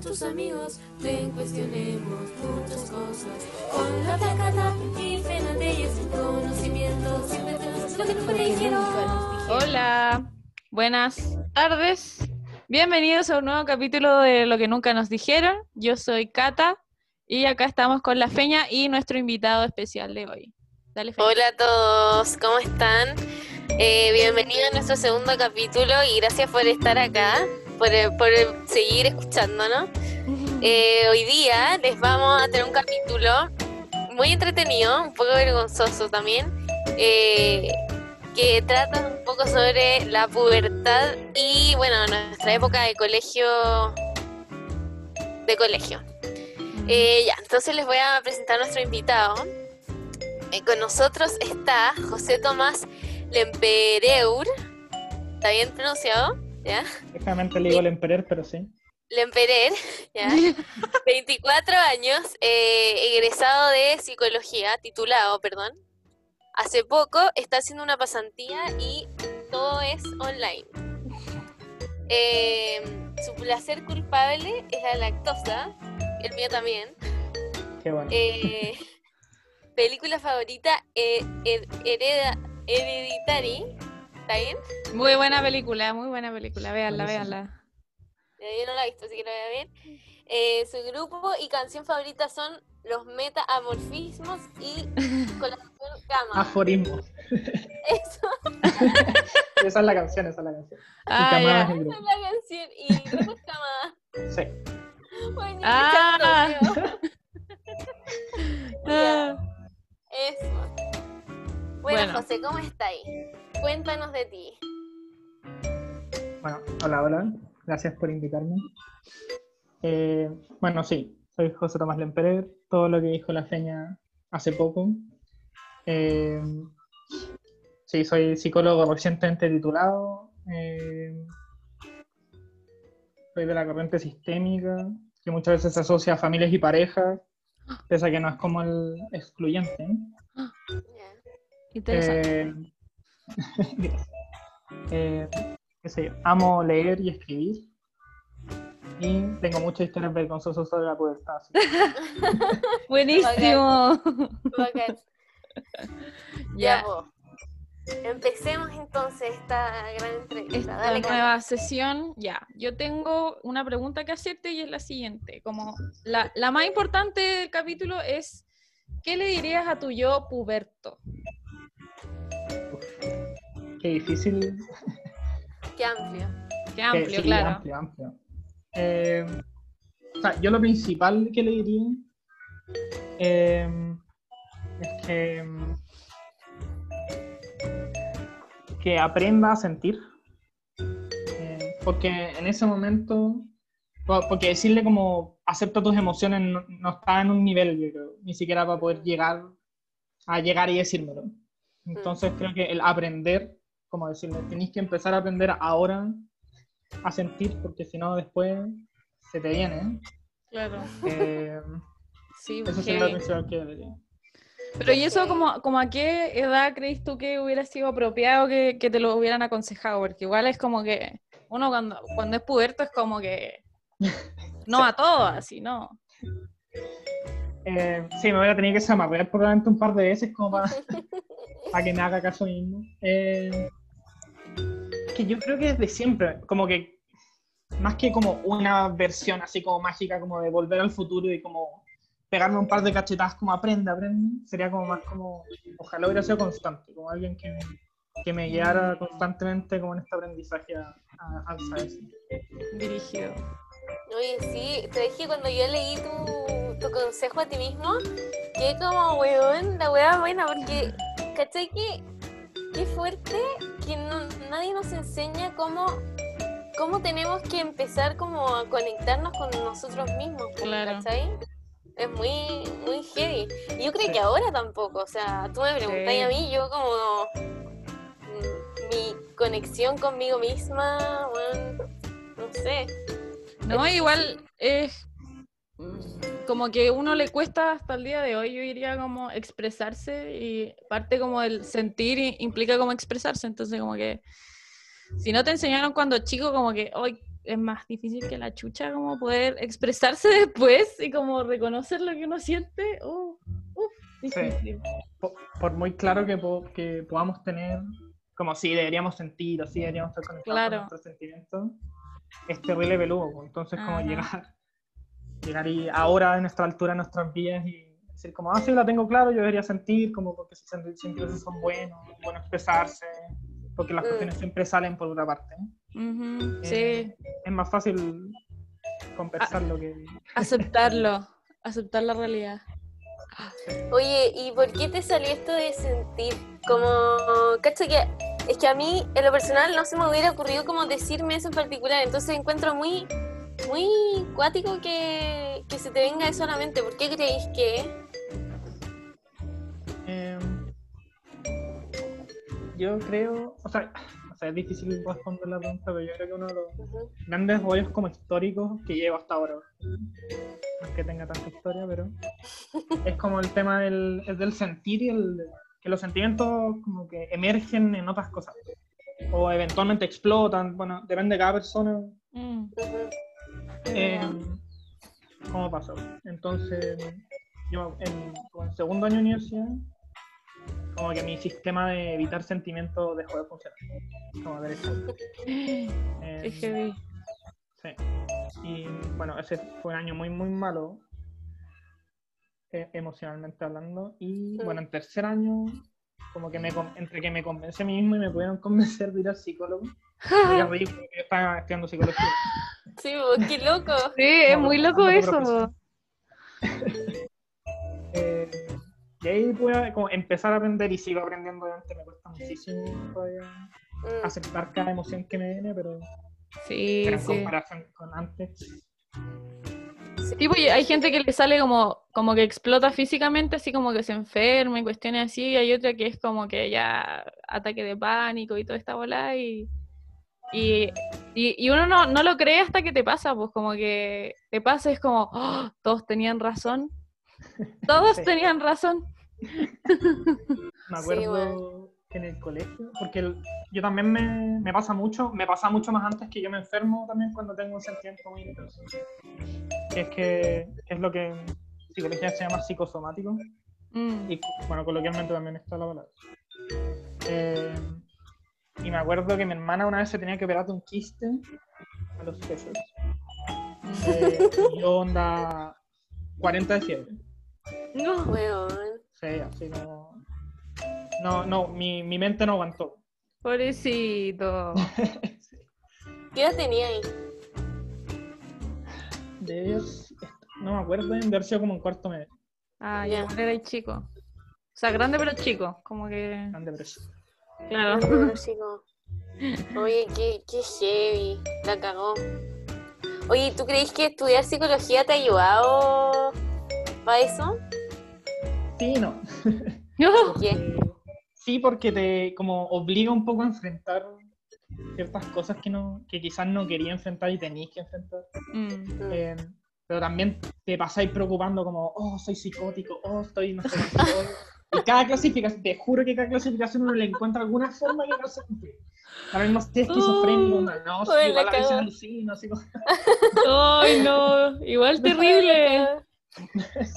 a tus amigos, ven cuestionemos muchas cosas. Con la placata y Fernandez, conocimiento, siempre tenemos lo que nunca te dijeron. Hola, buenas tardes. Bienvenidos a un nuevo capítulo de Lo que nunca nos dijeron. Yo soy Cata y acá estamos con la Feña y nuestro invitado especial de hoy. Dale, Feña. Hola a todos, ¿cómo están? Eh, bienvenidos a nuestro segundo capítulo y gracias por estar acá, por, por seguir escuchándonos. Eh, hoy día les vamos a tener un capítulo muy entretenido, un poco vergonzoso también, eh, que trata un poco sobre la pubertad y, bueno, nuestra época de colegio. De colegio. Eh, ya, entonces les voy a presentar a nuestro invitado. Eh, con nosotros está José Tomás Lempereur. ¿Está bien pronunciado? ¿Ya? Exactamente le digo Lemperer, pero sí. Lemperer, ¿ya? 24 años, eh, egresado de psicología, titulado, perdón. Hace poco está haciendo una pasantía y todo es online. Eh, su placer culpable es la lactosa, el mío también. Qué bueno. Eh, película favorita, eh, Her- Hereda, Hereditary. ¿Está bien? Muy buena película, muy buena película. Véanla, véanla. Yo no la he visto, así que la voy a ver. Eh, su grupo y canción favorita son los metaamorfismos y colaboración Gama. Aforismos. Eso Esa es la canción, esa es la canción. Y Ah, Camada ya. es el la canción. Y grupo es Gama. Sí. Buenísimo, Ah. Ah. Eso. Bueno, Bueno. José, ¿cómo estáis? Cuéntanos de ti. Bueno, hola, hola. Gracias por invitarme. Eh, bueno, sí, soy José Tomás Lemperer. Todo lo que dijo la feña hace poco. Eh, sí, soy psicólogo recientemente titulado. Eh, soy de la corriente sistémica, que muchas veces se asocia a familias y parejas, pese a que no es como el excluyente. Interesante. Eh. Eh, qué sé yo, amo leer y escribir. Y tengo muchas historias vergonzosas sobre la pubertad. así Buenísimo. Bacán. ya, po. Empecemos entonces esta gran entrevista. esta Dale, nueva sesión, ya. Yo tengo una pregunta que hacerte y es la siguiente. Como la, la más importante del capítulo es, ¿qué le dirías a tu yo puberto? Qué difícil. Qué amplio. Qué que- amplio, sí, claro. amplio, amplio. Eh, o sea, yo lo principal que le diría eh, es que, que aprenda a sentir. Eh, porque en ese momento, po- porque decirle como acepta tus emociones no, no está en un nivel, yo creo, ni siquiera para poder llegar a llegar y decírmelo. Entonces creo que el aprender, como decirle, tenéis que empezar a aprender ahora a sentir, porque si no después se te viene. Claro. Eh, Sí, eso sería lo principal que. Pero ¿y eso como, como a qué edad crees tú que hubiera sido apropiado que, que te lo hubieran aconsejado? Porque igual es como que uno cuando, cuando es puberto es como que no a todo, así, ¿no? Eh, sí, me voy a tener que zamarrear probablemente un par de veces como para, para que me haga caso mismo. Eh, que yo creo que desde siempre, como que más que como una versión así como mágica, como de volver al futuro y como pegarme un par de cachetadas como aprende, aprende, sería como más como, ojalá hubiera sido constante, como alguien que que me guiara constantemente como en este aprendizaje al saber. Dirigido. Oye, sí, te dije cuando yo leí tu, tu consejo a ti mismo, que como, weón, la weá buena, porque, ¿cachai que qué fuerte que no- nadie nos enseña cómo, cómo tenemos que empezar como a conectarnos con nosotros mismos, Claro. ¿cachai? Es muy, muy heavy. Y yo creo que ahora tampoco, o sea, tú me preguntáis Sí. a mí, yo como mm, mi conexión conmigo misma, weón, no sé. No, igual es como que uno le cuesta hasta el día de hoy, yo diría como expresarse y parte como el sentir implica como expresarse, entonces como que si no te enseñaron cuando chico como que hoy es más difícil que la chucha como poder expresarse después y como reconocer lo que uno siente. Uh, uf, difícil. por, por muy claro que, po- que podamos tener, como si deberíamos sentir o si deberíamos estar conectados Claro. con nuestros sentimientos, es terrible peludo. Entonces, como Ajá. llegar, llegar y ahora en nuestra altura, en nuestras vidas y decir como, ah, sí, la tengo claro, yo debería sentir, como porque si sent- sentirse son buenos, bueno expresarse, porque las Mm. cuestiones siempre salen por otra parte. Ujú, sí, Eh, Es más fácil conversarlo que... aceptarlo, aceptar la realidad. Oye, ¿y por qué te salió esto de sentir? Como, cacho que es que a mí, en lo personal, no se me hubiera ocurrido como decirme eso en particular, entonces encuentro muy, muy cuático que, que se te venga eso a la mente. ¿Por qué creéis que? Eh, yo creo, o sea, o sea, es difícil responder la pregunta, pero yo creo que uno de los grandes rollos como históricos que llevo hasta ahora, no es que tenga tanta historia, pero es como el tema del, es del sentir y el, que los sentimientos como que emergen en otras cosas o eventualmente explotan, bueno, depende de cada persona Mm. Eh, cómo pasó. Entonces, yo en, en segundo año de universidad, como que mi sistema de evitar sentimientos dejó de funcionar. Como derecho. Eh, sí. Y bueno, ese fue un año muy, muy malo, eh, emocionalmente hablando. Y bueno, en tercer año, como que me, entre que me convencí a mí mismo y me pudieron convencer de ir al psicólogo. Voy a reír porque yo estaba estudiando psicología. Sí, bo, qué loco. Sí, es No, muy loco no, eso. Eh, y ahí pude como empezar a aprender y sigo aprendiendo, obviamente me cuesta muchísimo todavía Mm. aceptar cada emoción que me viene, pero, Sí, pero en sí. comparación con antes, Tipo, y hay gente que le sale como, como que explota físicamente, así como que se enferma y cuestiones así, y hay otra que es como que ya ataque de pánico y toda esta bola, y, y, y, y uno no, no lo cree hasta que te pasa, pues como que te pasa es como, "Oh, todos tenían razón, todos Sí. tenían razón. me Sí, acuerdo que en el colegio, porque el- yo también me, me pasa mucho, me pasa mucho más antes que yo me enfermo también cuando tengo un sentimiento muy intenso, que es que es lo que en psicología se llama psicosomático, Mm, y bueno, coloquialmente también está la palabra. Eh, y me acuerdo que mi hermana una vez se tenía que operar de un quiste a los pechos. Eh, y yo onda 40 de fiebre. No. Weón. Sí, así como... No, no, mi, mi mente no aguantó. Pobrecito. ¿Qué edad tenía ahí? De ellos, no me acuerdo, de haber sido como en cuarto medio. Ah, Ya. igual era chico. O sea, grande pero chico, como que... Grande preso. Claro. Oye, qué, qué heavy. La cagó. Oye, ¿tú crees que estudiar psicología te ha ayudado para eso? Sí, no. ¿Qué? Eh, sí, porque te como obliga un poco a enfrentar ciertas cosas que no que quizás no quería enfrentar y tenéis que enfrentar. Mm. Eh, pero también te pasáis preocupando como, oh, soy psicótico, oh, estoy no sé qué, cada clasificación, te juro que cada clasificación uno le encuentra alguna forma que no se cumplir. Ahora mismo estoy esquizofrénico, no, no, sí, igual a veces alucino, así como- Ay, no. Igual terrible.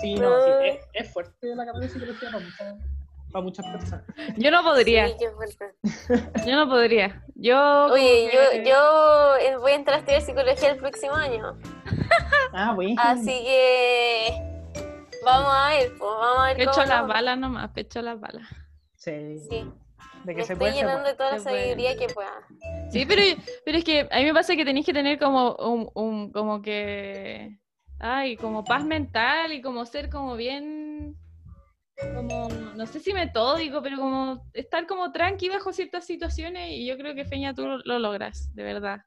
Sí, no, sí, es, es fuerte la carrera de psicología para muchas, para muchas personas. Yo no podría. Sí, qué fuerte. Yo no podría. Yo. Oye, yo, yo eh, voy a entrar a estudiar psicología el próximo año. Ah, bueno. Así que vamos a ver, pues vamos a ver Pecho cómo las balas nomás, pecho las balas. Sí, Sí, de que me se estoy puede, llenando de toda la Se puede. sabiduría que pueda. Sí, pero, pero es que a mí me pasa que tenéis que tener como un, un- como que ay, como paz mental y como ser como bien como no sé si metódico, pero como estar como tranqui bajo ciertas situaciones y yo creo que Feña tú lo, lo logras, de verdad.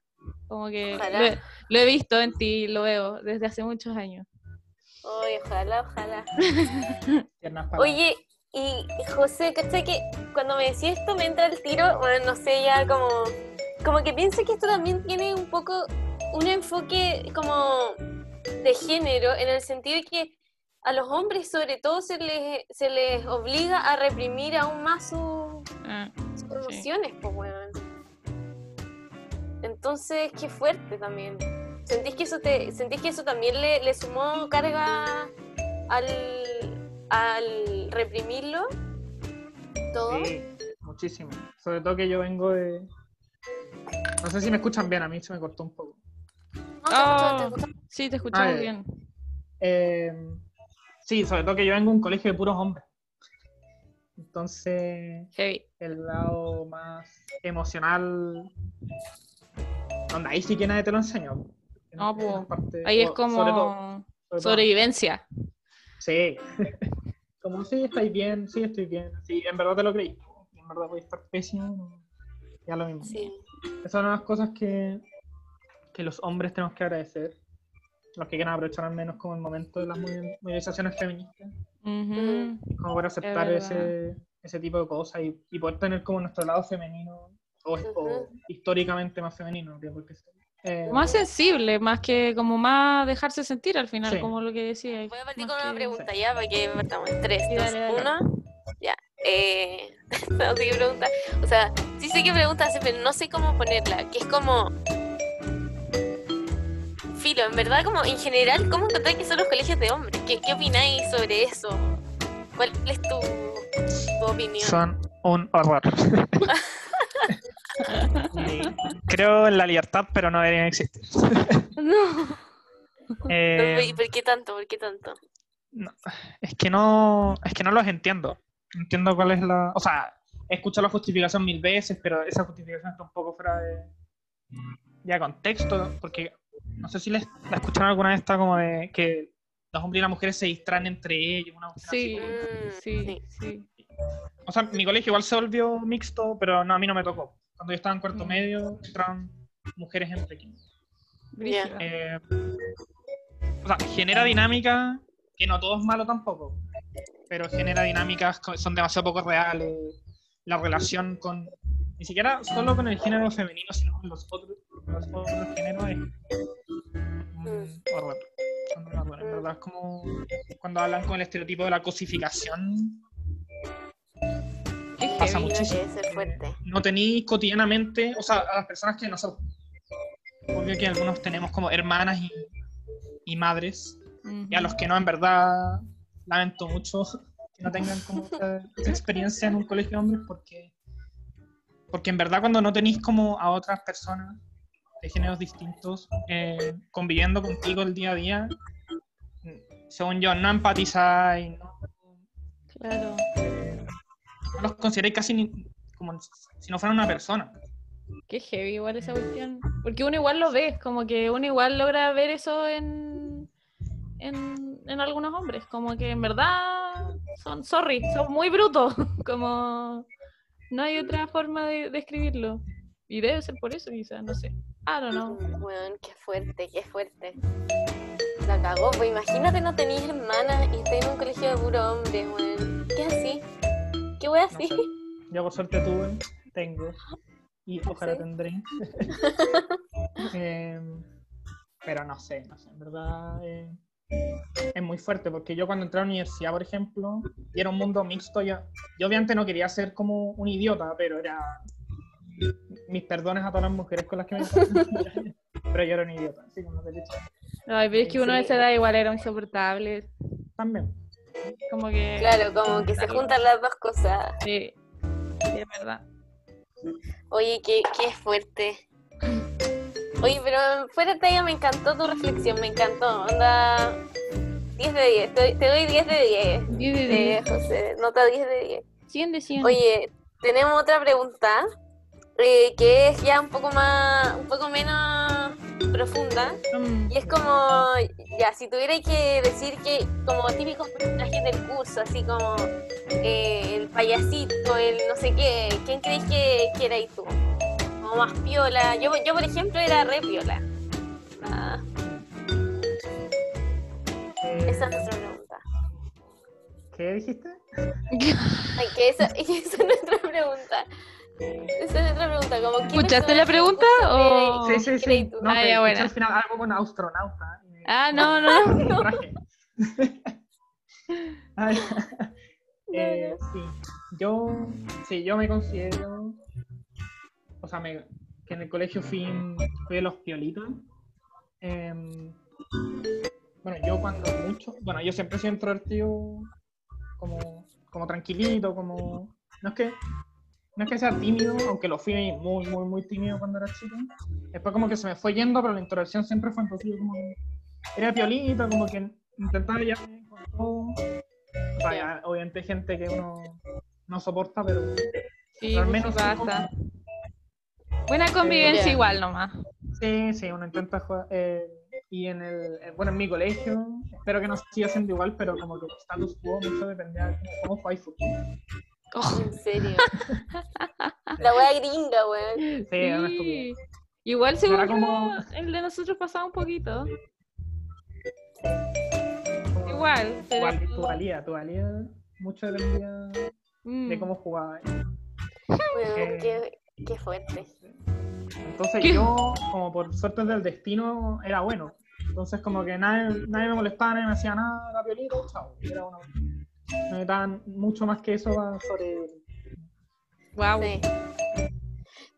Como que lo he, lo he visto en ti, lo veo desde hace muchos años. Oye, ojalá, ojalá. Oye, y José, ¿cachai que cuando me decís esto me entra el tiro? Bueno, no sé, ya como, como que pienso que esto también tiene un poco un enfoque como de género, en el sentido de que a los hombres sobre todo se les, se les obliga a reprimir aún más su- Ah, sus emociones, pues weón. Entonces, qué fuerte también. ¿Sentís que eso, te, sentís que eso también le, le sumó carga al, al reprimirlo? ¿Todo? Sí, muchísimo. Sobre todo que yo vengo de. No sé si me escuchan bien, a mí se me cortó un poco. No, te escucho, te Oh, escucho. sí, te escuchamos Ah, bien. Eh, sí, sobre todo que yo vengo de un colegio de puros hombres. Entonces, Heavy. el lado más emocional. Donde ahí sí que nadie te lo enseñó. En- No, en po. esa parte, Ahí es o- sobre todo- como sobre todo. sobrevivencia. Sí. Como sí, estáis bien, sí, estoy bien. Sí, en verdad te lo creí. En verdad voy a estar pésimo. Ya lo mismo. Sí. Esas son las cosas que, que los hombres tenemos que agradecer. Los que quieran aprovechar al menos como el momento de las movi- movilizaciones feministas. Ujú. Como poder aceptar ese, ese tipo de cosas y, y poder tener como nuestro lado femenino o, o históricamente más femenino. no Eh, Más sensible, más que como más dejarse sentir al final, Sí. como lo que decía. Voy a partir con una que- pregunta ya, para que partamos en 3, Sí, 2, dale, dale. 1. Ya. Eh, no sé qué pregunta. O sea, sí sé qué pregunta hacer, pero no sé cómo ponerla. Que es como. Filo, en verdad, como en general, ¿cómo encontráis que son los colegios de hombres? ¿Qué, qué opináis sobre eso? ¿Cuál es tu, tu opinión? son un horror. Creo en la libertad, pero no deberían existir. No. Eh, ¿Y por qué tanto? ¿Por qué tanto? no, es que no es que no los entiendo. No Entiendo cuál es la. O sea, he escuchado la justificación mil veces, pero esa justificación está un poco fuera de. ya contexto, porque no sé si les, la escucharon alguna vez, está como de que los hombres y las mujeres se distraen entre ellos. Una así Sí, como- Mm, sí, sí. O sea, mi colegio igual se volvió mixto, pero no, a mí no me tocó. Cuando yo estaba en cuarto Mm. medio, entraban mujeres entre quinto. Brígido. Eh, o sea, genera dinámica, que no todo es malo tampoco, pero genera dinámicas que son demasiado poco reales. La relación con, ni siquiera solo con el género femenino, sino con los otros, los otros géneros es un horror. En verdad es como cuando hablan con el estereotipo de la cosificación, Pasa heavy. muchísimo. Fuerte. no tenéis cotidianamente, o sea, a las personas que nosotros, obvio que algunos tenemos como hermanas y, y madres, y a los que no, en verdad, lamento mucho que no tengan como esa, esa experiencia en un colegio de hombres, porque, porque en verdad cuando no tenéis como a otras personas de géneros distintos eh, conviviendo contigo el día a día, según yo, no empatizáis, no, Claro. No los consideráis casi ni- como si no fueran una persona. Qué heavy igual esa cuestión. Porque uno igual lo ve, como que uno igual logra ver eso en, en, en algunos hombres. Como que en verdad son, sorry, son muy brutos. Como no hay otra forma de describirlo. Y debe ser por eso quizás, no sé. I don't know. Weón, qué fuerte, qué fuerte. La cagó, pues imagínate no tenéis hermanas y estáis en un colegio de puro hombre, weón. ¿Qué así? ¿Qué wea así? No sé. Yo por suerte tuve, tengo y ojalá Sí. tendré. Em, pero no sé, no sé, en verdad eh, es muy fuerte porque yo cuando entré a la universidad, por ejemplo, y era un mundo mixto, yo, yo obviamente no quería ser como un idiota, pero era mis perdones a todas las mujeres con las que me pero yo era un idiota, así como te he dicho. Ay, pero es que uno de Sí. esa edad igual era insoportable. También. Como que. Claro, como que se juntan las dos cosas. Sí, sí, es verdad. Oye, qué, qué fuerte. Oye, pero fuera de ella me encantó tu reflexión, me encantó. Onda 10 de 10, te, doy- te doy 10 de 10. Diez de Eh, diez. José, nota 10 de 10. Cien de cien. Oye, tenemos otra pregunta eh, que es ya un poco más, un poco menos profunda. Mm, Y es como, ya, si tuviera que decir que como típicos personajes del curso, así como eh, el payasito, el no sé qué, ¿quién crees que, que erais tú? Como más piola. Yo, yo por ejemplo, era re piola. Ah, Eh, esa es nuestra pregunta. ¿Qué dijiste? Ay, que esa, esa es nuestra pregunta. Esa es nuestra pregunta. Como, ¿qué ¿Escuchaste la pregunta o- creéis- Sí, sí, sí. creéis? No, Ah, que ya, escuché buena. al final algo con astronauta. Ah, no, no. eh, sí, yo, sí, yo me considero, o sea, me, que en el colegio fui, fui de los piolitos. Em, bueno, yo cuando mucho, bueno, yo siempre sido introvertido, como, como tranquilito, como, no es que, no es que sea tímido, aunque lo fui muy, muy, muy tímido cuando era chico. Después como que se me fue yendo, pero la introversión siempre fue entonces yo como, era piolito, como que intentaba ya con todo. Obviamente hay gente que uno no soporta, pero Sí, Al menos basta. Buena convivencia igual nomás. Sí, sí, uno intenta jugar. eh, y en el, eh, bueno, en mi colegio, espero que no siga siendo igual, pero como que el status quo mucho dependía de cómo jugáis fútbol. Oh, En serio. La wea gringa, weón. Sí, sí. Igual según Era como- el de nosotros pasaba un poquito. Igual, pero... Igual, tu valía, tu valía mucho dependía Mm. de cómo jugaba. Eh. qué, qué fuerte. Entonces ¿Qué? yo, como por suerte del destino, era bueno. Entonces como que nadie, nadie me molestaba, nadie me hacía nada, era chao. Era una... No necesitaban mucho más que eso. Guau. Sí.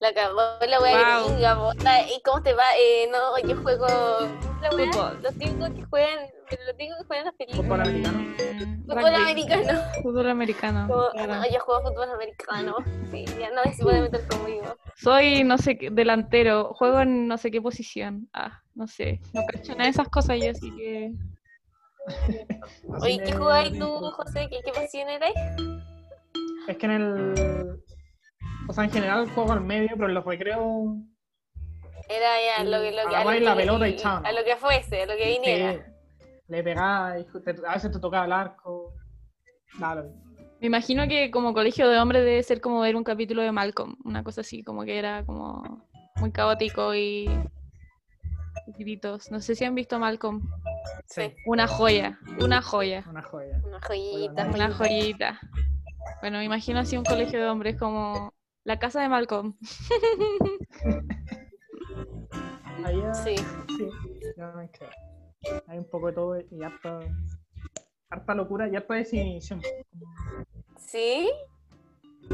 La cagó la wea Wow. gringa, bota. ¿Y cómo te va? Eh, no, yo juego. La wea, Fútbol. Los típicos que juegan. Los típicos que juegan en las películas. Fútbol americano. Fútbol americano. Fútbol americano. Como, claro. no, yo juego fútbol americano. Sí, ya nadie se puede meter conmigo. Soy, no sé, qué, delantero. Juego en no sé qué posición. Ah, no sé. No cacho nada de esas cosas yo, así que... Oye, ¿qué jugáis tú. José? ¿Qué, qué posición eres? Es que en el. O sea, en general juego al medio, pero en los recreos. Era ya lo que. Lo que a, lo la que, pelota y chao. a lo que fuese, a lo que viniera. sí, le pegaba, y te- a veces te tocaba el arco. Mismo. Me imagino que como colegio de hombres debe ser como ver un capítulo de Malcolm. Una cosa así, como que era como muy caótico y... y gritos. No sé si han visto Malcolm. Sí. Una joya, una joya. una joya. Una joyita. Una joyita. Bueno, me imagino así un colegio de hombres como la casa de Malcolm. Ahí ya- Sí. sí. Hay un poco de todo y harta, harta locura y harta definición. ¿Sí?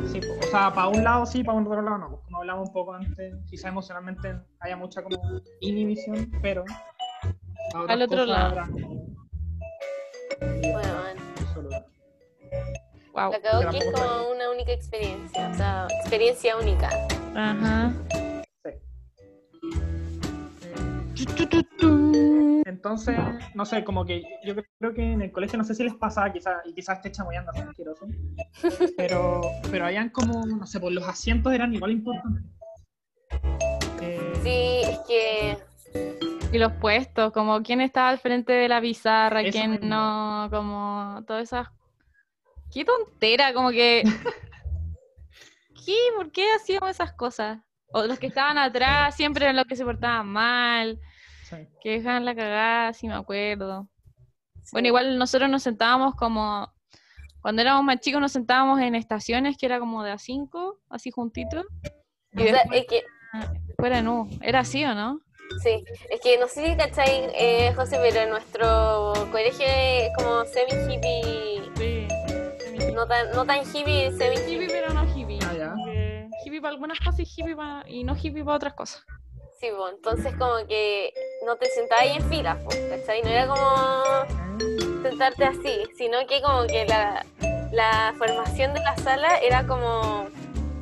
Sí, o sea, para un lado sí, para un otro lado no. Como hablamos un poco antes, quizá emocionalmente haya mucha como inhibición, pero Al otro lado. habrá como- Bueno, bueno. Wow. La cagó Que que es como una única experiencia. O sea, experiencia única. Ajá. Sí. Entonces, no sé, como que yo creo que en el colegio, no sé si les pasaba, quizás, y quizás esté chamoyando asqueroso, pero, pero habían como, no sé, pues los asientos eran igual importantes. Eh, Sí, es que. Y los puestos, como quién estaba al frente de la pizarra, Eso quién no, como todas esas... Qué tontera, como que... ¿Qué? ¿Por qué hacíamos esas cosas? O los que estaban atrás siempre eran los que se portaban mal, sí. que dejaban la cagada, sí me acuerdo. sí. Bueno, igual nosotros nos sentábamos como... Cuando éramos más chicos nos sentábamos en estaciones que era como de a cinco, así juntitos. O Y sea, después es que. fuera no. Era así, ¿o no? Sí, es que no sé si cachai, eh, José, pero nuestro colegio es como semi-hippie. Sí. No tan, no tan hippie, Hippie, semi-hippie. pero no hippie. Ah, ya. Porque hippie para algunas cosas y hippie para... y no hippie para otras cosas. Sí, pues, entonces como que no te sentabas ahí en fila, pues, ¿cachai? No era como sentarte así, sino que como que la, la formación de la sala era como,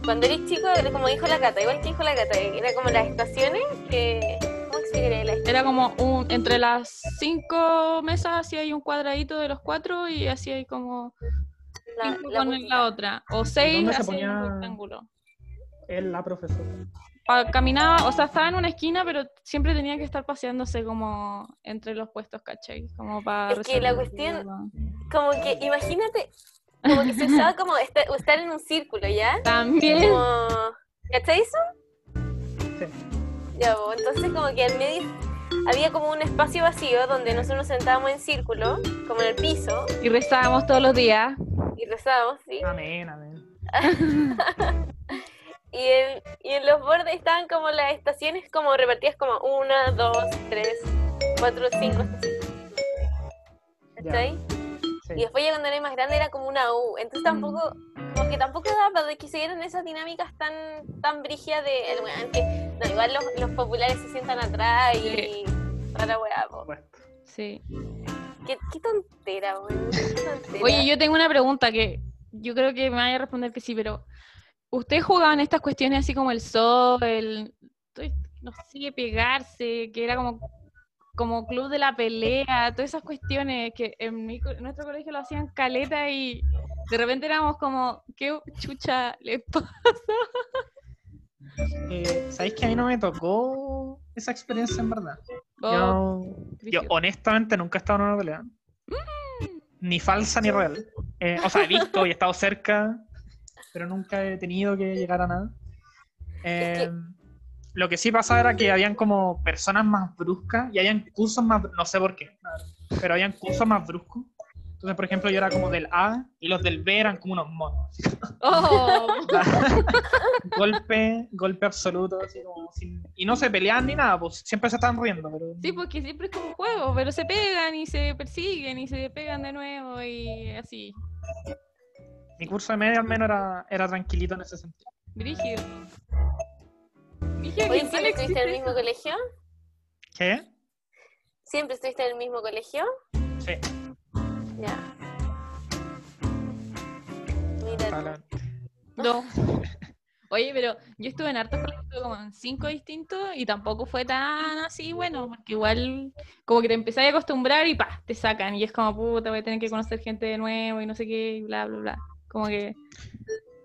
cuando eres chico, era como dijo la Cata, igual que dijo la Cata, era como las estaciones que, ¿cómo explicaría la Era como un... Entre las cinco mesas así hay un cuadradito de los cuatro y así hay como la, cinco la con puntita? la otra. O seis dónde se un rectángulo. Él, la profesora. Caminaba, o sea, estaba en una esquina, pero siempre tenía que estar paseándose como entre los puestos, ¿cachai? Como para... Es que la cuestión-. Como que, imagínate, como que se usaba como estar, estar en un círculo, ¿ya? También... Como, ¿cachai eso? Sí. Ya, pues, entonces como que al medio había como un espacio vacío donde nosotros nos sentábamos en círculo, como en el piso, Y rezábamos todos los días. Y ¿sí? Amén, amén. Y en, y en los bordes estaban como las estaciones como repartidas como una, dos, tres, cuatro, cinco estaciones. ¿Cachai? Sí. Y después ya cuando era más grande era como una U. Entonces tampoco, como como que tampoco daba de que se dieran esas dinámicas tan, tan brígidas de, el weón, que no, igual los, los populares se sientan atrás y la weá, Sí. Qué, tontera, tontera. Oye, yo tengo una pregunta que yo creo que me vaya a responder que sí, pero ¿ustedes jugaban estas cuestiones así como el sol, el no sé, pegarse, que era como como club de la pelea, todas esas cuestiones que en, mi en nuestro colegio lo hacían caleta y de repente éramos como, ¿qué chucha le pasa? Eh, ¿Sabéis que a mí no me tocó esa experiencia en verdad? Oh, Yo, yo honestamente nunca he estado en una pelea. Ni falsa ni real. Eh, o sea, he visto y he estado cerca, pero nunca he tenido que llegar a nada. Eh, Lo que sí pasaba era que habían como personas más bruscas y habían cursos más, no sé por qué, pero habían cursos más bruscos. Entonces, por ejemplo, yo era como del A y los del B eran como unos monos. Oh, golpe, golpe absoluto, así como sin- y no se peleaban ni nada, pues siempre se estaban riendo, pero sí, porque siempre es como un juego, pero se pegan y se persiguen y se pegan de nuevo y así. mi curso de media al menos era, era tranquilito en ese sentido. Brígido. Oye, ¿siempre estuviste en el mismo colegio? ¿Qué? ¿Siempre estuviste en el mismo colegio? Sí, Ya. Mira. No. Oye, pero yo estuve en hartos colegios, como en cinco distintos y tampoco fue tan así bueno, porque igual como que te empezás a acostumbrar y pa, te sacan y es como puta, voy a tener que conocer gente de nuevo y no sé qué y bla, bla, bla. Como que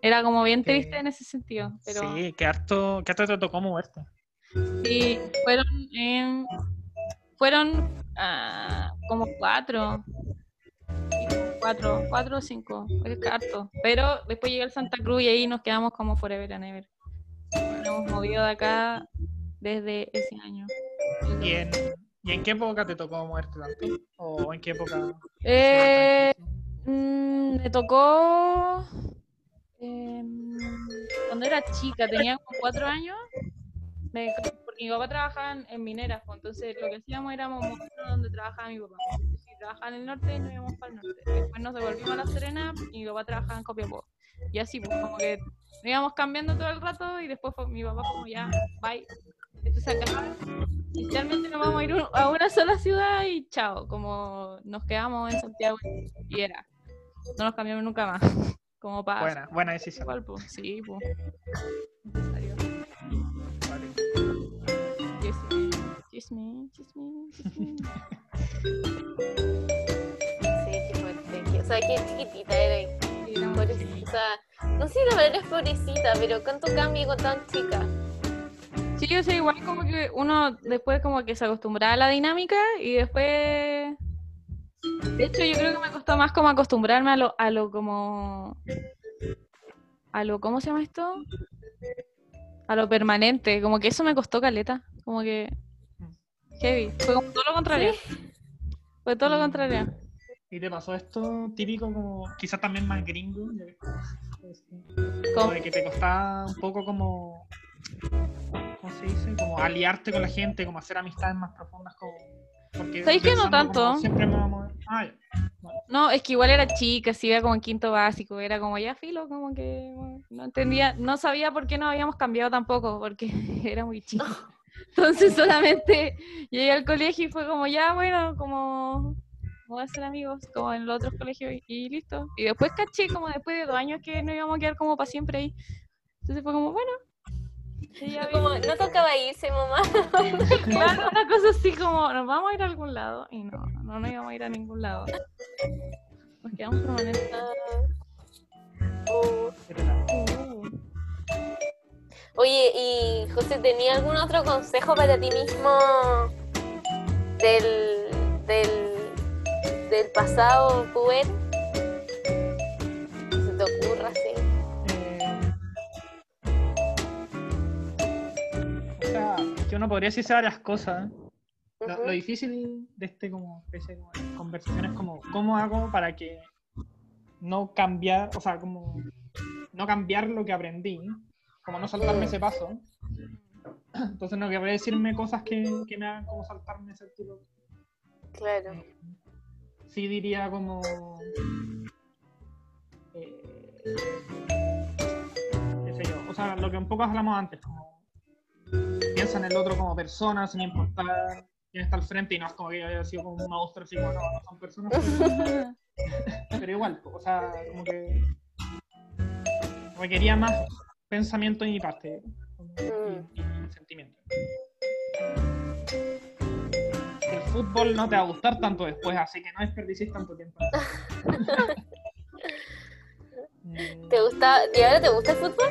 era como bien triste en ese sentido, pero Sí, que harto, que harto te tocó moverte. sí, fueron, fueron ah, como cuatro, cuatro, cuatro o cinco, es harto. Pero después llegué al Santa Cruz y ahí nos quedamos como forever and ever. Nos hemos movido de acá desde ese año. ¿Y en, ¿Y en qué época te tocó moverte tanto? ¿O en qué época? Eh, mm, me tocó em, cuando era chica, tenía como cuatro años, me- porque mi papá trabajaba en, en mineras, pues, entonces lo que hacíamos era movernos donde trabajaba mi papá. Trabajaba en el norte, nos íbamos para el norte. Después nos devolvimos a La Serena y mi papá trabajaba en Copiapó. Y así, pues como que nos íbamos cambiando todo el rato y después fue, mi papá como ya, bye, esto se acaba. Inicialmente nos vamos a ir un- a una sola ciudad y chao, como nos quedamos en Santiago y era. No nos cambiamos nunca más. Como para... Buena, buena decisión. Igual, pues, sí, pues. Kiss me, kiss me, kiss me, kiss me. sí, qué fuerte. O sea, qué chiquitita era. Muy Pobrecita. chiquita. O sea, no sé si la palabra es pobrecita, pero ¿cuánto cambia con tan chica? Sí, o sea, igual como que uno después como que se acostumbraba a la dinámica y después... De hecho, yo creo que me costó más como acostumbrarme a lo, a lo como... A lo, ¿cómo se llama esto? A lo permanente, como que eso me costó caleta, como que... Heavy, fue como todo lo contrario. Fue todo lo contrario. ¿Y te pasó esto típico como, quizás también más gringo? Como- de que te costaba un poco como, ¿cómo se dice? Como aliarte con la gente, como hacer amistades más profundas como... Porque ¿Sabéis que no tanto? Siempre me vamos a mover. Ah, ya. No, es que igual era chica, sí, iba como en quinto básico, era como ya filo, como que bueno, no entendía, no sabía por qué no habíamos cambiado tampoco, porque era muy chica. Entonces solamente llegué al colegio y fue como ya, bueno, como voy a ser amigos, como en los otros colegios y, y listo. Y después caché como después de dos años que no íbamos a quedar como para siempre ahí. Entonces fue como, bueno. Como, no tocaba irse, mamá. Claro, una cosa así como, nos vamos a ir a algún lado. Y no, no nos íbamos a ir a ningún lado. Nos quedamos permanentes. Uh. Oye, y José, ¿tenía algún otro consejo para ti mismo del, del, del pasado puber? Se te ocurra así. O sea, que uno podría decirse varias cosas. Lo, Ujú. lo difícil de este como especie de conversación es como cómo hago para que no cambiar, o sea, como no cambiar lo que aprendí, como no saltarme ese paso. Entonces no querría decirme cosas que, que me hagan como saltarme ese tipo. Claro. Eh, Sí diría como eh, sea, lo que un poco hablamos antes, como piensa en el otro como persona, sin importar quién está al frente, y no es como que yo haya sido como un monstruo, así como no, no son personas, pero, pero igual, o sea, como que requería más pensamiento de mi parte y, y sentimiento. El fútbol no te va a gustar tanto después, así que no desperdicies tanto tiempo. Mm, ¿Te gusta, ¿Y ahora te gusta el fútbol?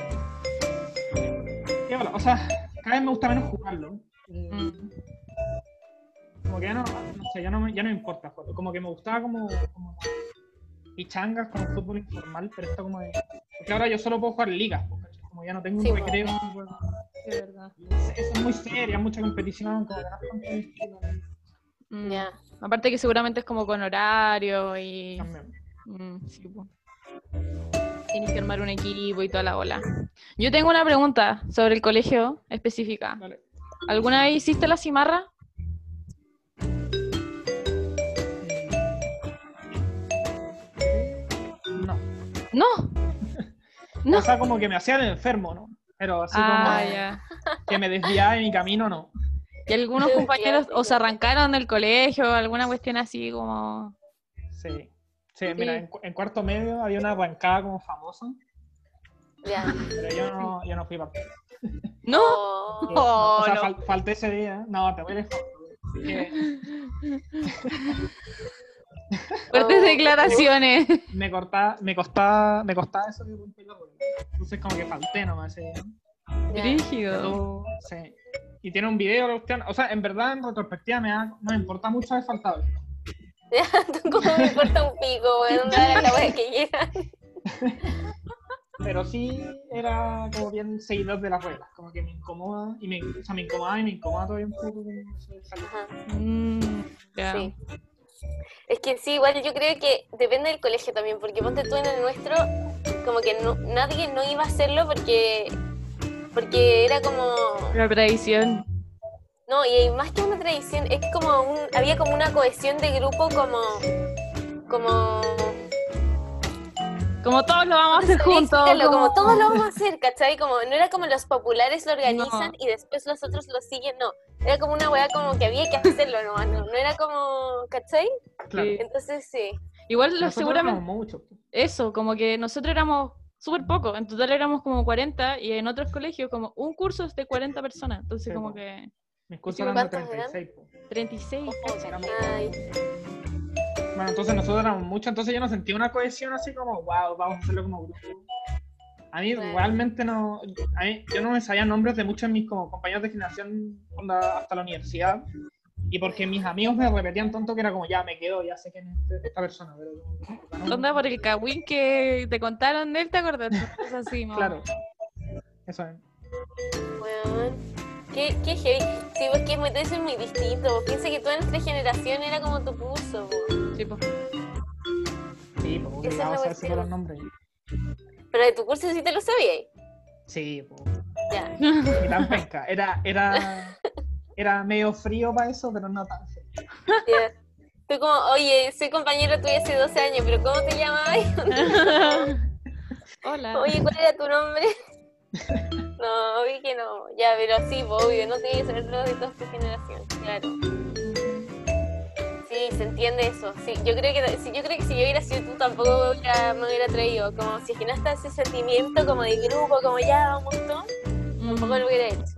O sea, cada vez me gusta menos jugarlo. Mm. Como que ya no, no sé, ya no, me- ya no me importa jugarlo. Como que me gustaba como, como pichangas con fútbol informal, pero esto como de... Porque ahora yo solo puedo jugar ligas. Como ya no tengo un Sí, recreo. pues, Sí, verdad. es, es muy seria, mucha competición, como que no Mm. Ya. Aparte que seguramente es como con horario y... también. Mm, sí, po. Tienes que armar un equipo y toda la bola. Yo tengo una pregunta sobre el colegio específica. Dale. ¿Alguna vez hiciste la cimarra? No. No. No. O sea, como que me hacía el enfermo, ¿no? Pero así Ah, como que me desviaba de mi camino, no. Y algunos compañeros o se arrancaron del colegio, alguna cuestión así como... Sí. Sí, mira, en, cu- en cuarto medio había una bancada como famosa, Ya. pero yo no, yo no fui parte. ¡No! Oh, Oh, o sea, no. fal- falté ese día. No, te voy a Fuertes Oh. declaraciones. me cortaba, me costaba, me costaba eso de la rueda. Entonces como que falté nomás ese día. Rígido. Sí. Y tiene un video, o sea, en verdad, en retrospectiva, me, da- no me importa mucho haber faltado. Como me importa un pico, dónde hagan la wea que quieran. Pero sí era como bien seguidor de las reglas, como que me incomoda, y me, o sea, me incomoda y me incomoda todavía un poco. Mm. Sí. Es que sí, igual yo creo que depende del colegio también, porque ponte tú en el nuestro, como que no, nadie no iba a hacerlo porque, porque era como, La tradición. no, y más que una tradición, es como un, había como una cohesión de grupo como, como, Como todos lo vamos a hacer juntos. como como- todos lo vamos a hacer, ¿cachai? Como, no era como los populares lo organizan y después los otros lo siguen, no. Era como una weá como que había que hacerlo nomás, no, no era como, ¿cachai? Claro. Entonces sí. Igual lo- Nosotros seguramente éramos muchos. eso, como que nosotros éramos súper pocos, en total éramos como 40 y en otros colegios como un curso es de 40 personas, entonces Sí, como que Mis cursos eran de ¿cuántos eran? 36. po. 36. Éramos- Ay, Bueno, entonces nosotros éramos muchos, entonces yo no sentía una cohesión así como, wow, vamos a hacerlo como grupo. A mí Claro. realmente no, a mí- yo no me sabía nombres de muchos de mis como, compañeros de generación hasta la universidad. Y porque mis amigos me repetían tanto que era como, ya me quedo, ya sé quién es este- esta persona. Pero, como- Onda por el cagüín que te contaron de él, ¿te acuerdas? Cosas así, más o Claro. Eso es. weón. Qué, qué heavy. Sí, pues que es muy, distinto. vos. Piensa que toda nuestra generación era como tu curso. Sí, po. Sí, pues Esa es la cuestión. los nombres. Pero de tu curso sí te lo sabías. Sí, pues. Ya. Tan. Era, era, era medio frío para eso, pero no tan frío. Tú como, oye, soy compañero tuyo hace 12 años, pero ¿cómo te llamabas? Hola. Oye, ¿cuál era tu nombre? No, obvio que no. Ya, pero sí, pues, obvio, no tienes que saberlo de toda tu generación. Claro. Sí, se entiende eso. Sí, yo creo que si yo creo que si yo hubiera sido tú tampoco hubiera- me hubiera traído. Como si es que no está ese sentimiento como de grupo, como ya vamos todos, tampoco lo hubiera hecho.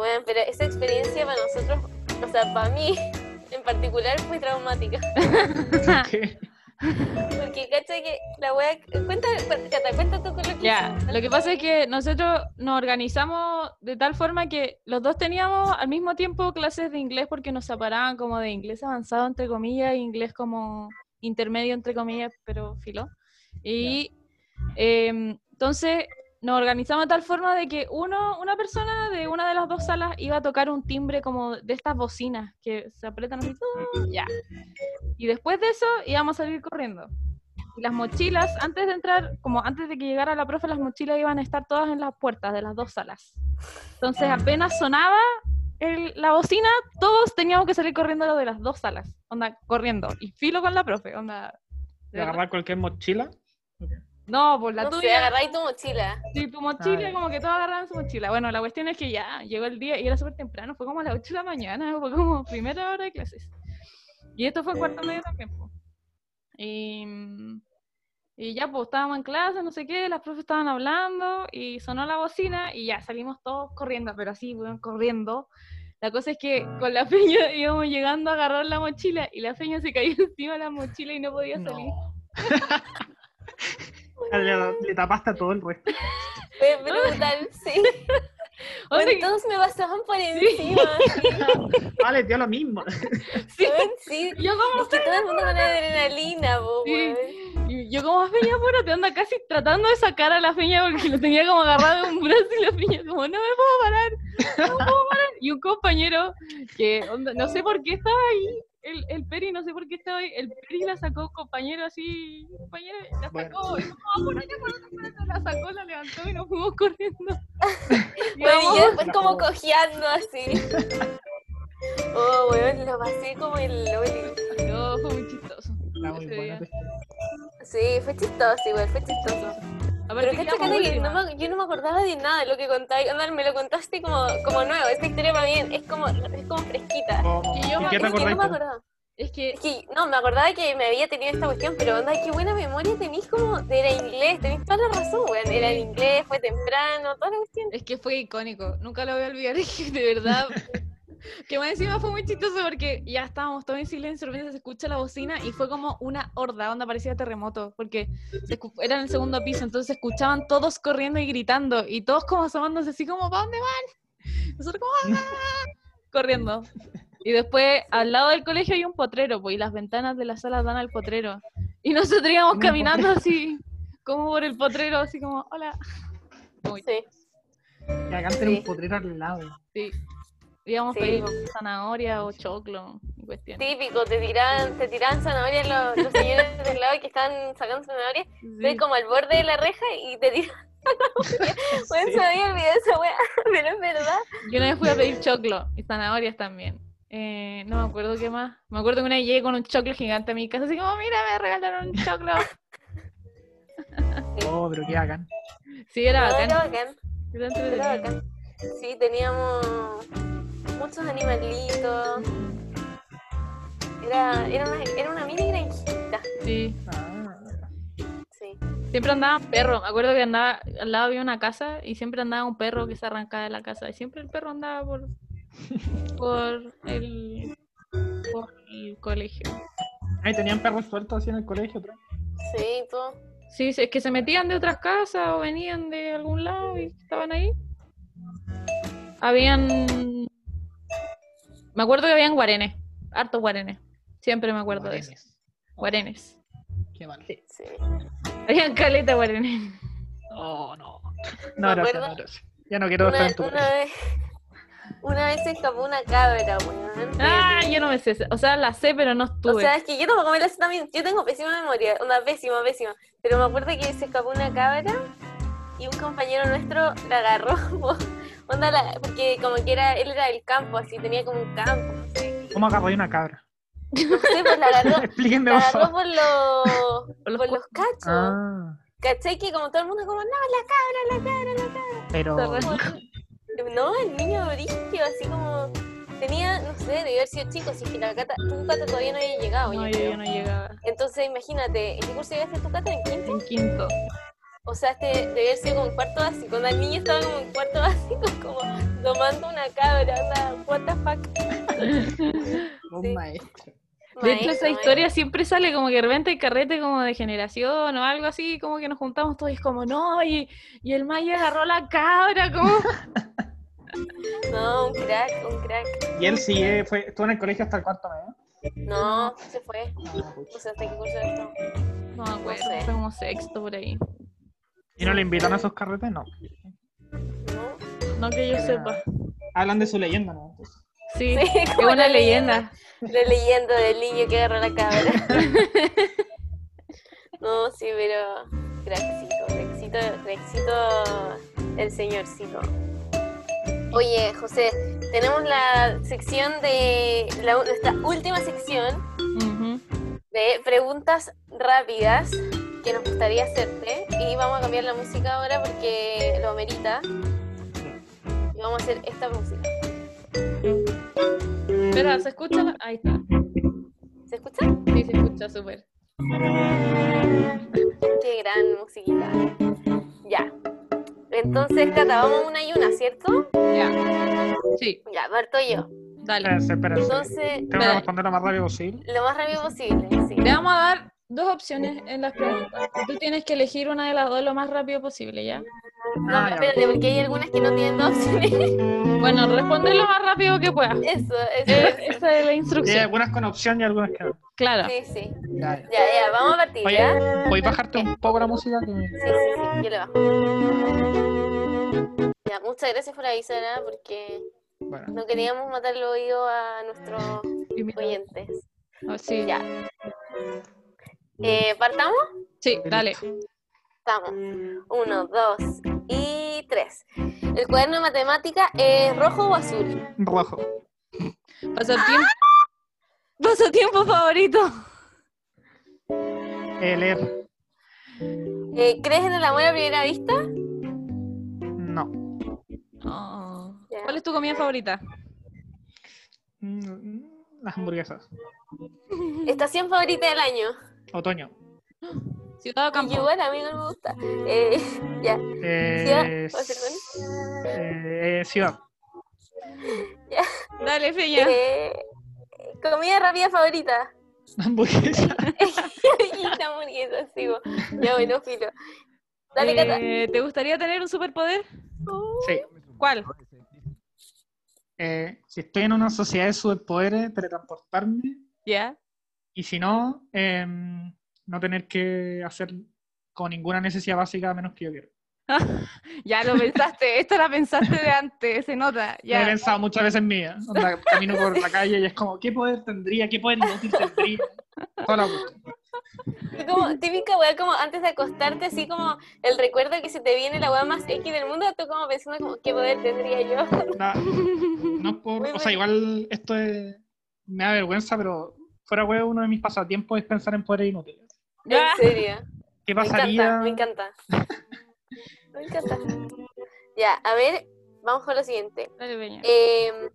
Bueno, pero esa experiencia para nosotros, o sea, para mí en particular fue traumática. ¿Qué? Porque cacha que la wea. Cuenta, cuenta, Cata, cuenta tú con lo que Ya, hiciste. lo que pasa es que nosotros nos organizamos de tal forma que los dos teníamos al mismo tiempo clases de inglés porque nos separaban como de inglés avanzado, entre comillas, e inglés como intermedio, entre comillas, pero filo. Y em, entonces nos organizamos de tal forma de que uno, una persona de una de las dos salas iba a tocar un timbre como de estas bocinas que se apretan así, ¡tum! ya. Y después de eso íbamos a salir corriendo. Y las mochilas, antes de entrar, como antes de que llegara la profe, las mochilas iban a estar todas en las puertas de las dos salas. Entonces, apenas sonaba el- la bocina, todos teníamos que salir corriendo de las dos salas. Onda, corriendo. Y filo con la profe, onda. de ¿De agarrar cualquier mochila? No, por la no sé, tuya. agarráis tu mochila. Sí, tu mochila, como que todos agarraban su mochila. Bueno, la cuestión es que ya llegó el día y era súper temprano, fue como a las 8 de la mañana, fue como primera hora de clases. Y esto fue cuarto medio también. Y, y ya, pues estábamos en clase, no sé qué, las profes estaban hablando y sonó la bocina y ya salimos todos corriendo, pero así, weón, corriendo. La cosa es que con la feña íbamos llegando a agarrar la mochila y la feña se cayó encima de la mochila y no podía salir. No. le, le tapaste a todo el resto. Fue brutal, sí. Onda Bueno, que- todos me pasaban por encima. Vale, tío, lo mismo. sí, sí. yo como Es que todo el mundo con adrenalina, po, Sí. yo como feña, bueno, te anda casi tratando de sacar a la feña porque lo tenía como agarrado de un brazo y la feña como, no me puedo parar, no me puedo parar. Y un compañero que, onda, no sé por qué estaba ahí, el, el Peri, no sé por qué estaba ahí, el Peri la sacó, compañero así, compañero, la Bueno. sacó, y como, "Ah, por allá, por allá, por allá", la sacó, la levantó y nos fuimos corriendo. Y Bueno, y después como cojeando así. Oh, weón, lo pasé como el Oli. No, fue muy chistoso. Muy. Sí, fue chistoso igual, fue chistoso. Aparte Pero que que no última. me- yo no me acordaba de nada de lo que contáis. Me lo contaste como, como nuevo. Esta historia para mí es como, es como fresquita. ¿Cómo? Y yo ¿Y me- qué Es te que no me acordaba. Es que Es que, no, me acordaba que me había tenido esta cuestión, pero onda, qué buena memoria tenéis como de era inglés, tenéis toda la razón, weón. Era en inglés, fue temprano, toda la cuestión. Es que fue icónico, nunca lo voy a olvidar, es que de verdad. Que más encima fue muy chistoso porque ya estábamos todos en silencio, de repente se escucha la bocina y fue como una horda, onda parecía terremoto, porque era en el segundo piso, entonces se escuchaban todos corriendo y gritando y todos como asomándose así como, ¿para dónde van? Nosotros como, "Ah", corriendo. Y después al lado del colegio hay un potrero, pues, y las ventanas de la sala dan al potrero. Y nosotros íbamos caminando así, como por el potrero, así como, hola. Sí. Y acá tenía Sí. un potrero al lado. Sí. Íbamos Sí, zanahoria o choclo y cuestiones. Típico, te tiraban, te tiraban zanahorias los, los señores del lado que estaban sacando zanahorias, Sí. como al borde de la reja y te tiraban zanahorias. Bueno, Sí. se me había olvidado esa weá, pero es verdad. Yo una vez fui a pedir choclo y zanahorias también. Eh, no me acuerdo qué más. Me acuerdo que una vez llegué con un choclo gigante a mi casa, así como, mira, me regalaron un choclo. Oh, pero qué bacán. Sí, era No, bacán. era bacán, Era bacán. Sí, teníamos muchos animalitos. Era, era, una, era una mini granjita. Sí. Sí. Siempre andaba un perro. Me acuerdo que andaba, al lado había una casa y siempre andaba un perro que se arrancaba de la casa. Y siempre el perro andaba por, por el, por el colegio. Ahí tenían perros sueltos así en el colegio. atrás. Sí, todo. Sí, sí, es que se metían de otras casas o venían de algún lado y estaban ahí. Habían. Me acuerdo que habían guarenes, hartos guarenes. Siempre me acuerdo de eso. Guarenes. Guarenes. Qué mal. Sí. Habían caleta guarenes. Oh, no. No, no, gracias. Ya no quiero Una, estar en tu una colegio. vez, una vez se escapó una cabra, weón. Ah, yo no me sé. O sea, la sé, pero no estuve. O sea, es que yo tampoco me la sé también. Yo tengo pésima memoria, una pésima, pésima. Pero me acuerdo que se escapó una cabra y un compañero nuestro la agarró. Onda la- porque como que era, él era del campo, así, tenía como un campo. No sé, ¿Cómo agarró una cabra? no sé, pues la agarró, Explíquenme, la por agarró por los, Por los por cu- los cachos. Ah, ¿Cachai? Que como todo el mundo como, no, la cabra, la cabra, la cabra. pero... No, el niño brigio, así como... Tenía, no sé, debió haber sido chico, si es que la cata, tu cata todavía no había llegado. No, yo yo, no llegaba. Entonces, imagínate, ¿en qué curso llegaste tu cata? ¿En quinto? En quinto. O sea, este debe haber sido como en cuarto básico. Cuando el niño estaba como en cuarto básico, como tomando una cabra, onda, what the fuck. Un Sí. maestro. De hecho, esa Maestro, historia siempre sale como que de repente hay carrete como de generación o algo así, como que nos juntamos todos y es como, no, y, y el Maya agarró la cabra, como... No, un crack, un crack. Y él sigue, fue, estuvo en el colegio hasta el cuarto mes. No, se fue. Ah, pucha. O sea, ¿hasta qué curso esto? No me acuerdo, sé. fue como sexto por ahí. ¿Y no le invitan a esos carretes? No. ¿No? No que yo sepa. Hablan de su leyenda, ¿no? Entonces, Sí, Sí, es como una la leyenda. La leyenda del niño que agarró la cabra. no, sí, pero crackcito, crackcito, crackcito el señorcito. Oye, José, tenemos la sección de la, nuestra última sección de preguntas rápidas. Que nos gustaría hacerte. Y vamos a cambiar la música ahora porque lo amerita. Y vamos a hacer esta música. Espera, ¿se escucha? Ahí está. ¿Se escucha? Sí, se escucha súper. Qué gran musiquita. Ya. Entonces, Cata, vamos una y una, ¿cierto? Ya. Sí, Ya, parto yo. dale. Espérense. Entonces, Tengo que espera. responder lo más rápido posible. lo más rápido posible, sí. Le vamos a dar dos opciones en las preguntas. Tú tienes que elegir una de las dos lo más rápido posible, ¿ya? No, Ah, ya. espérate, porque hay algunas que no tienen dos opciones. Bueno, responde lo más rápido que puedas. Eso, Eh, eso. esa es la Y hay instrucción. algunas con opción y algunas que no. Claro. Sí, sí. Ya, ya. Ya, ya, vamos a partir, ¿ya? Oye, ¿podéis bajarte un poco la música? Que... Sí, sí, sí, yo le bajo. Ya, muchas gracias por avisar, ¿ah? porque Bueno, no queríamos matar el oído a nuestros oyentes. Oh, sí. Ya. Eh, ¿Partamos? Sí, dale. Estamos. Uno, dos y tres. ¿El cuaderno de matemática es rojo o azul? rojo. Pasatiempo. Pasatiempo favorito. Eh, leer. Eh, ¿Crees en el amor a primera vista? No. Oh. ¿Cuál es tu comida favorita? Mm, Las hamburguesas. ¿Estación favorita del año? Otoño. Ciudad o Y campo. igual a mí no me gusta. Eh, ya. Eh, ¿Ciudad? ¿Puedo hacer con? eh, eh, ciudad. Dale, Feña. Eh, ¿Comida rápida favorita? Hamburguesa. y hamburguesa, sigo. Ya bueno, filo. Dale, Cata. Eh, ¿Te gustaría tener un superpoder? Sí. ¿Cuál? Eh, si estoy en una sociedad de superpoderes, teletransportarme. ¿Ya? Y si no, em, no tener que hacer con ninguna necesidad básica a menos que yo quiera. Ya lo pensaste. Esta la pensaste de antes, se nota. Lo he Ya. pensado muchas veces en mí. ¿eh? Onda, camino por la calle y es como, ¿qué poder tendría? ¿Qué poder inútil tendría? Toda la. Y Como típica weá, como antes de acostarte, así como el recuerdo que se te viene la weá más X del mundo, tú como pensando como, ¿qué poder tendría yo? No por, Muy o sea, igual esto es, me da vergüenza, pero fuera huevo, uno de mis pasatiempos es pensar en poderes inútiles. En serio. ¿Qué Me pasaría? encanta, me encanta. Me encanta. Ya, a ver, vamos con lo siguiente. Dale. Eh,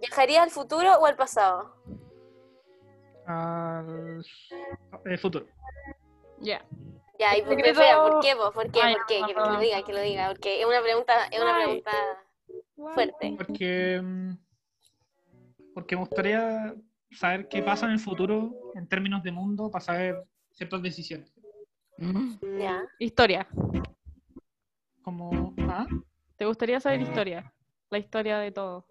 ¿Viajarías al futuro o al pasado? Al el futuro. Ya. Ya, y por, Secreto- espera, ¿por qué vos? ¿Por qué? Ah, ¿Por qué? Que, lo diga, que lo diga, porque es una pregunta, es una Ay. pregunta fuerte. Porque, mm, porque me gustaría saber qué pasa en el futuro en términos de mundo para saber ciertas decisiones. Ya. Historia. Como, ¿ah? ¿Te gustaría saber historia? La historia de todo.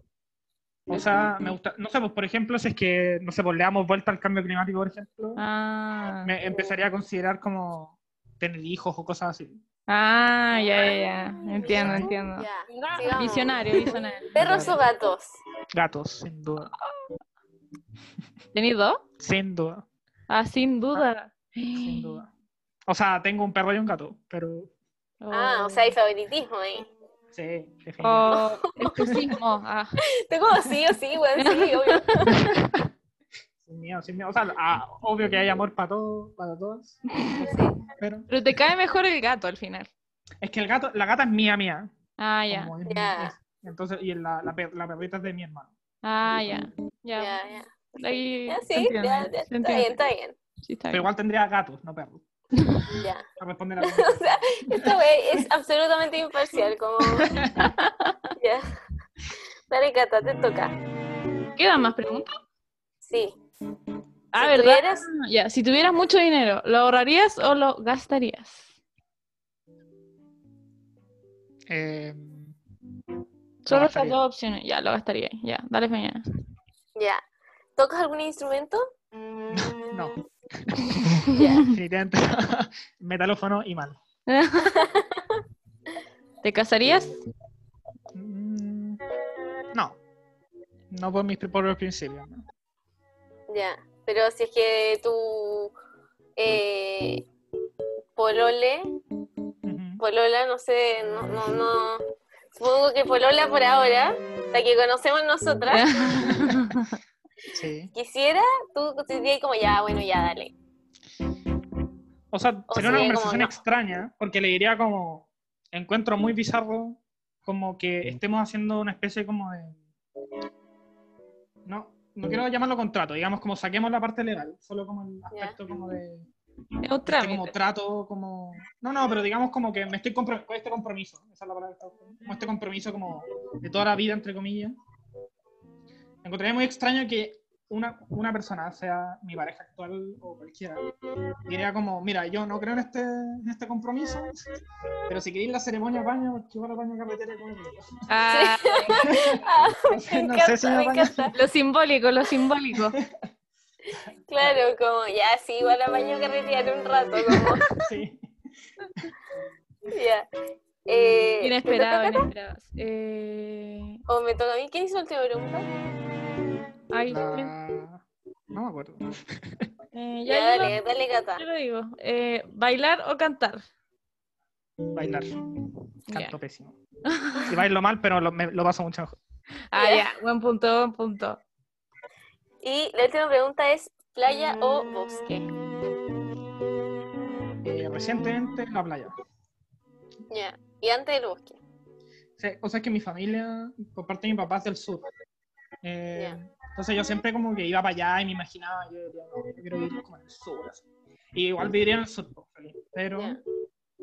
O sea, me gusta, no sé, pues por ejemplo, si es que, no sé, pues le damos vuelta al cambio climático, por ejemplo, Ah. me empezaría a considerar como tener hijos o cosas así. Ah, ya, ya, ya. Entiendo, entiendo. Visionario, visionario. ¿Perros o gatos? Gatos, sin duda. ¿Tenís dos? Sin duda, Ah, sin duda. sin duda. O sea, tengo un perro y un gato, pero Ah, o sea, hay favoritismo ahí. sí, definitivamente. Oh, exclusismo. Ah. Como sí o sí, weón, sí, obvio. Sin miedo, sin miedo. O sea, ah, obvio que hay amor para todos, para todas. Pero Pero te cae mejor el gato al final. es que el gato, la gata es mía, mía. Ah, ya. es- entonces, y la, la, per- la perrita es de mi hermano. Ah. Ya. Ya, ya. Ahí se sí, entiende, ya, ya, se está bien, está bien. Sí, está Pero igual tendría gatos, no perros. Ya. Para responder a la pregunta. O sea, esta wey es absolutamente imparcial, como... Ya. Dale, Cata, te toca. ¿Quedan más preguntas? Sí. Ah, Si ¿verdad? tuvieras- Ya, si tuvieras mucho dinero, ¿lo ahorrarías o lo gastarías? Eh, Solo gastaría. dos opciones. Ya, lo gastaría. Ya, dale mañana. Ya. ¿Tocas algún instrumento? no, Ya. definitivamente metalófono y mal. ¿Te casarías? Mm, No, no por mis propios principios. ¿no? Ya. Pero si es que tu eh, polole, polola, no sé, no, no, no. Supongo que polola por ahora, la que conocemos nosotras, Sí. quisiera, tú dirías como ya, bueno, ya, dale. O sea, O sería una como conversación no. extraña, porque le diría como, encuentro muy bizarro como que estemos haciendo una especie como de... No, no quiero llamarlo contrato, digamos como saquemos la parte legal, solo como el aspecto como de... Es un este trámite. como trato, como... No, no, pero digamos como que me estoy con este compromiso, esa es la palabra que como este compromiso como de toda la vida, entre comillas. Encontraría muy extraño que una, una persona, sea mi pareja actual o cualquiera, diría como, mira, yo no creo en este, en este compromiso, pero si queréis la ceremonia baño, porque igual el baño carretera rico. Ah, Ah, No sé, si lo simbólico, lo simbólico. Claro, como ya, sí, igual a baño carretear un rato, como Sí. ya. Eh, ¿me Inesperado, inesperado. Eh... ¿O me toca a mí? ¿Quién hizo la última pregunta? Ay, La- No me acuerdo. eh, Ya, ya dale, dale, Cata. lo, yo lo digo. Eh, ¿Bailar o cantar? Bailar. Canto pésimo. Y bailo mal, pero lo, me- lo paso mucho mejor. Ah, Ya. buen punto, buen punto. Y la última pregunta es, ¿playa o bosque? Eh, recientemente en la playa. Ya. Y antes del bosque. Sí, o sea, es que mi familia, por parte de mi papá, es del sur. Eh, Ya. Entonces yo siempre como que iba para allá y me imaginaba, yo diría, no, yo quiero vivir como en el sur. así. Y igual viviría en el sur, pues, pero Ya.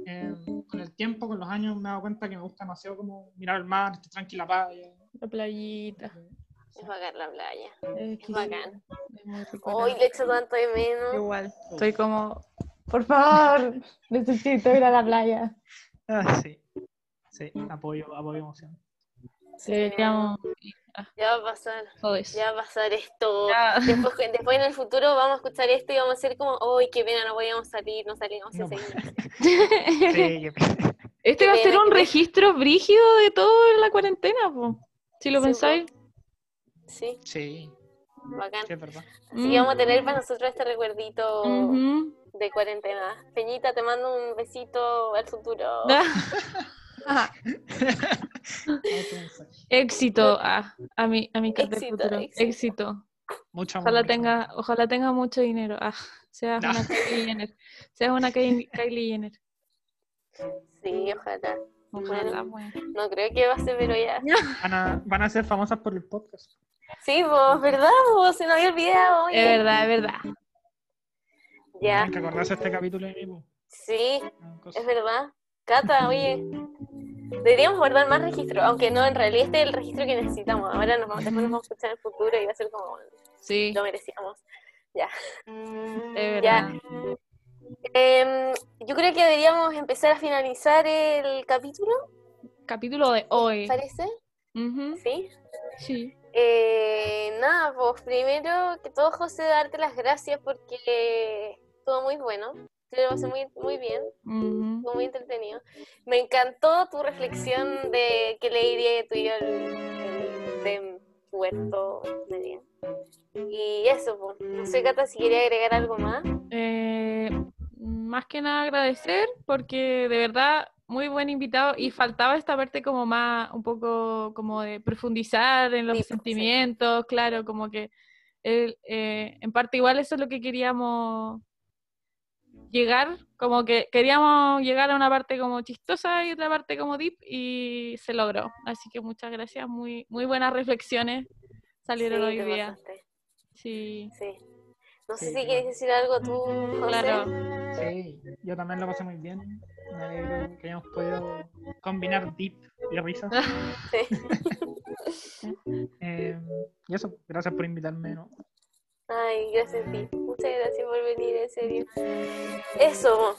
eh, con el tiempo, con los años, me he dado cuenta que me gusta demasiado como mirar el mar, estar tranquila playa. La playita. Es bacán la playa. Es Es bacán. Hoy le echo tanto de menos. Igual, estoy como, por favor, necesito ir a la playa. Ah, sí, sí, apoyo, apoyo emoción. Deberíamos Ya va a pasar. Ya va a pasar esto. Ya. Después, después en el futuro vamos a escuchar esto y vamos a ser como, ¡ay, qué pena! No podíamos salir, no salimos No. a seguir. Sí, yo- Este va a ser un registro brígido de todo en la cuarentena, po. si lo Sí, pensáis. Sí, sí, bacán. sí. Así que vamos a tener para nosotros este recuerdito Mm. De cuarentena. Peñita, te mando un besito al futuro. Éxito a, a mi, a mi Éxito, futuro. éxito. Éxito. Mucho. Ojalá tenga, ojalá tenga mucho dinero. Ah, seas No. una Kylie Jenner. Seas una Kylie, Kylie Jenner. Sí, ojalá. Ojalá, bueno. No creo que va a ser, pero ya. Van a, van a ser famosas por el podcast. Sí, vos, ¿verdad? Vos? Se nos había olvidado. oye. Es verdad, es verdad. Ya, que acordarse de este capítulo mí. po. sí, es verdad. Cata, oye. Deberíamos guardar más registro, aunque no, en realidad este es el registro que necesitamos. Ahora nos vamos, después nos vamos a escuchar en el futuro y va a ser como Sí, lo merecíamos. es Ya. Em, yo creo que deberíamos empezar a finalizar el capítulo, Capítulo de hoy. ¿parece? Sí. Sí. Eh, nada, pues primero que todo, José, darte las gracias porque estuvo muy bueno. Te lo pasé muy, muy bien, Ujú. estuvo muy entretenido. Me encantó tu reflexión de que le iría tuyo el, el de Puerto Media. Y eso, pues. No sé, Cata, si quería agregar algo más. Eh, más que nada agradecer porque de verdad muy buen invitado y faltaba esta parte como más, un poco como de profundizar en los Sí, pues, sí. sentimientos, claro, como que él, eh, en parte igual eso es lo que queríamos llegar, como que queríamos llegar a una parte como chistosa y otra parte como deep y se logró. Así que muchas gracias, muy, muy buenas reflexiones salieron Sí, hoy día. pasaste, Sí, Sí. No sé Sí, si claro. quieres decir algo tú, José. claro. Sí, yo también lo pasé muy bien. Me alegro que hayamos podido combinar deep y risa. Sí. Eh, y eso, gracias por invitarme. ¿no? Ay, gracias a ti. Muchas gracias por venir, en serio. Eso.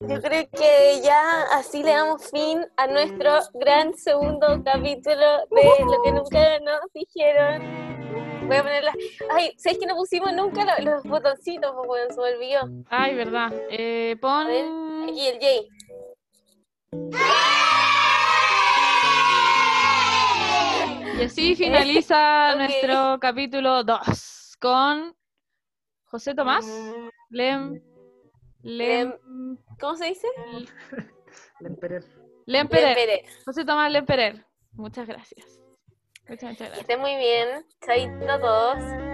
Yo creo que ya así le damos fin a nuestro gran segundo capítulo de lo que nunca nos dijeron. Voy a poner las... Ay, ¿sabes que no pusimos nunca lo- los, botoncitos? Bueno, se me olvidó. Ay, verdad. Eh, ver, pon... Aquí el Jay. Y así finaliza nuestro capítulo 2 con José Tomás, Lem, Lem, ¿Cómo se dice? Lemperer. Lem Perer. Pérez. José Tomás Lem Perer. Muchas gracias. Muchas, muchas Que gracias. estén muy bien. Chaito a todos.